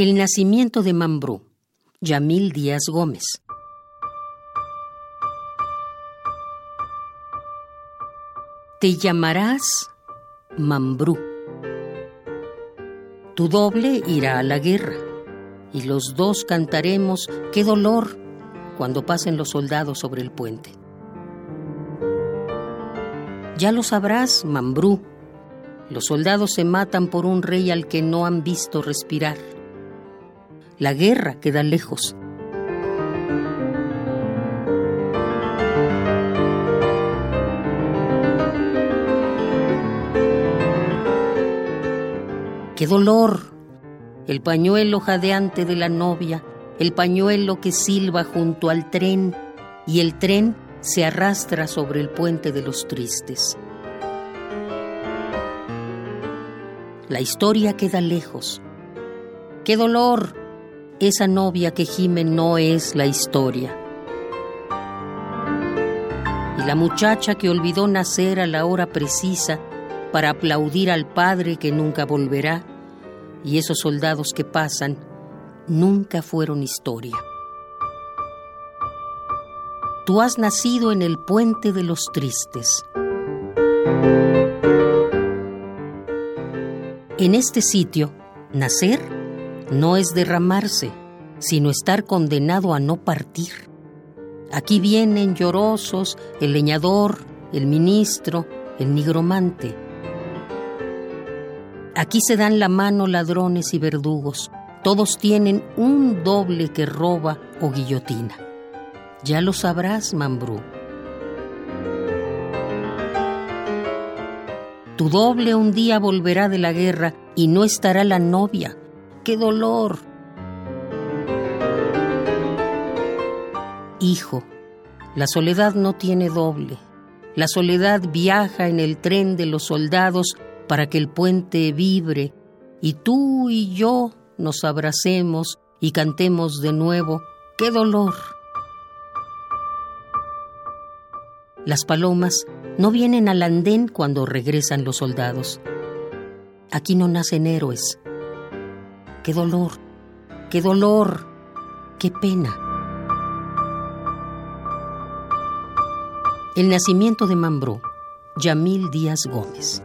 El nacimiento de Mambrú, Yamil Díaz Gómez. Te llamarás Mambrú. Tu doble irá a la guerra y los dos cantaremos qué dolor cuando pasen los soldados sobre el puente. Ya lo sabrás, Mambrú. Los soldados se matan por un rey al que no han visto respirar. La guerra queda lejos. ¡Qué dolor! El pañuelo jadeante de la novia, el pañuelo que silba junto al tren y el tren se arrastra sobre el puente de los tristes. La historia queda lejos. ¡Qué dolor! Esa novia que gime no es la historia. Y la muchacha que olvidó nacer a la hora precisa para aplaudir al padre que nunca volverá, y esos soldados que pasan, nunca fueron historia. Tú has nacido en el puente de los tristes. En este sitio, nacer no es derramarse, sino estar condenado a no partir. Aquí vienen llorosos el leñador, el ministro, el nigromante. Aquí se dan la mano ladrones y verdugos. Todos tienen un doble que roba o guillotina. Ya lo sabrás, Mambrú. Tu doble un día volverá de la guerra y no estará la novia, qué dolor. Hijo, la soledad no tiene doble. La soledad viaja en el tren de los soldados para que el puente vibre y tú y yo nos abracemos y cantemos de nuevo, ¡qué dolor! Las palomas no vienen al andén cuando regresan los soldados. Aquí no nacen héroes, qué dolor, qué dolor, qué pena. El nacimiento de Mambrú, Yamil Díaz Gómez.